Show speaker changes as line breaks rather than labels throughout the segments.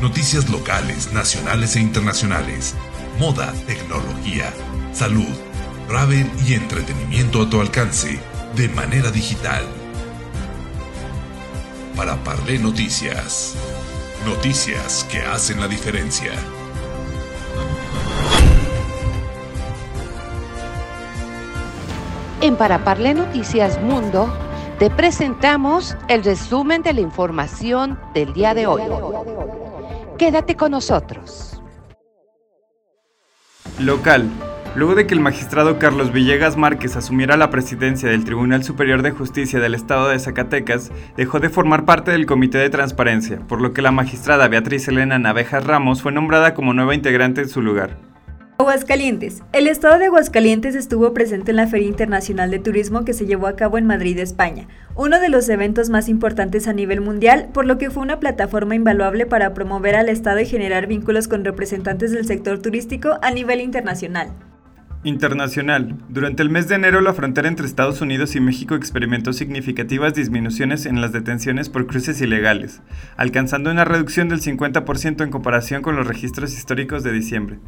Noticias locales, nacionales e internacionales. Moda, tecnología, salud, travel y entretenimiento a tu alcance de manera digital. Para Parlé Noticias. Noticias que hacen la diferencia.
En Para Parlé Noticias Mundo te presentamos el resumen de la información del día de hoy. Quédate con nosotros.
Local. Luego de que el magistrado Carlos Villegas Márquez asumiera la presidencia del Tribunal Superior de Justicia del Estado de Zacatecas, dejó de formar parte del Comité de Transparencia, por lo que la magistrada Beatriz Elena Navejas Ramos fue nombrada como nueva integrante en su lugar.
Aguascalientes. El estado de Aguascalientes estuvo presente en la Feria Internacional de Turismo que se llevó a cabo en Madrid, España, uno de los eventos más importantes a nivel mundial, por lo que fue una plataforma invaluable para promover al estado y generar vínculos con representantes del sector turístico a nivel internacional.
Internacional. Durante el mes de enero, la frontera entre Estados Unidos y México experimentó significativas disminuciones en las detenciones por cruces ilegales, alcanzando una reducción del 50% en comparación con los registros históricos de diciembre.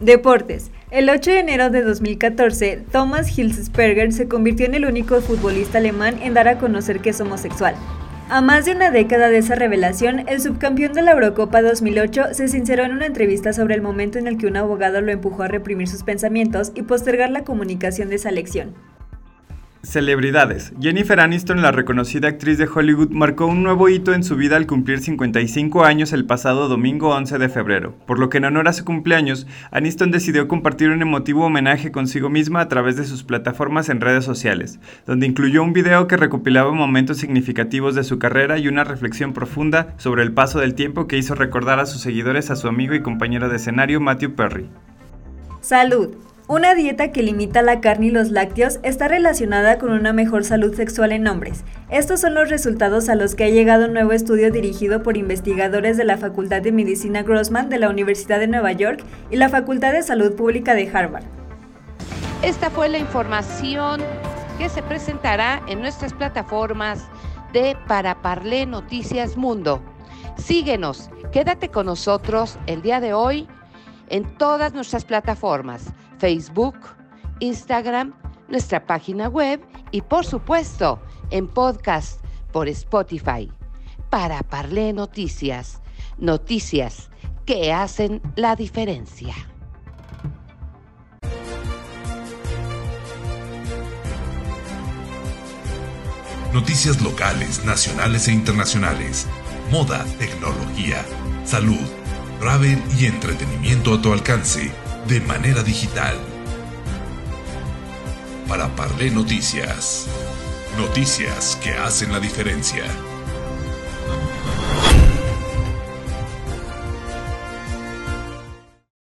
Deportes. El 8 de enero de 2014, Thomas Hilsberger se convirtió en el único futbolista alemán en dar a conocer que es homosexual. A más de una década de esa revelación, el subcampeón de la Eurocopa 2008 se sinceró en una entrevista sobre el momento en el que un abogado lo empujó a reprimir sus pensamientos y postergar la comunicación de esa lección.
Celebridades. Jennifer Aniston, la reconocida actriz de Hollywood, marcó un nuevo hito en su vida al cumplir 55 años el pasado domingo 11 de febrero, por lo que en honor a su cumpleaños, Aniston decidió compartir un emotivo homenaje consigo misma a través de sus plataformas en redes sociales, donde incluyó un video que recopilaba momentos significativos de su carrera y una reflexión profunda sobre el paso del tiempo que hizo recordar a sus seguidores a su amigo y compañero de escenario Matthew Perry.
Salud. Una dieta que limita la carne y los lácteos está relacionada con una mejor salud sexual en hombres. Estos son los resultados a los que ha llegado un nuevo estudio dirigido por investigadores de la Facultad de Medicina Grossman de la Universidad de Nueva York y la Facultad de Salud Pública de Harvard.
Esta fue la información que se presentará en nuestras plataformas de Para Parlé Noticias Mundo. Síguenos, quédate con nosotros el día de hoy en todas nuestras plataformas. Facebook, Instagram, nuestra página web y por supuesto en podcast por Spotify. Para Parlé Noticias, noticias que hacen la diferencia.
Noticias locales, nacionales e internacionales. Moda, tecnología, salud, travel y entretenimiento a tu alcance de manera digital. Para Parlé Noticias. Noticias que hacen la diferencia.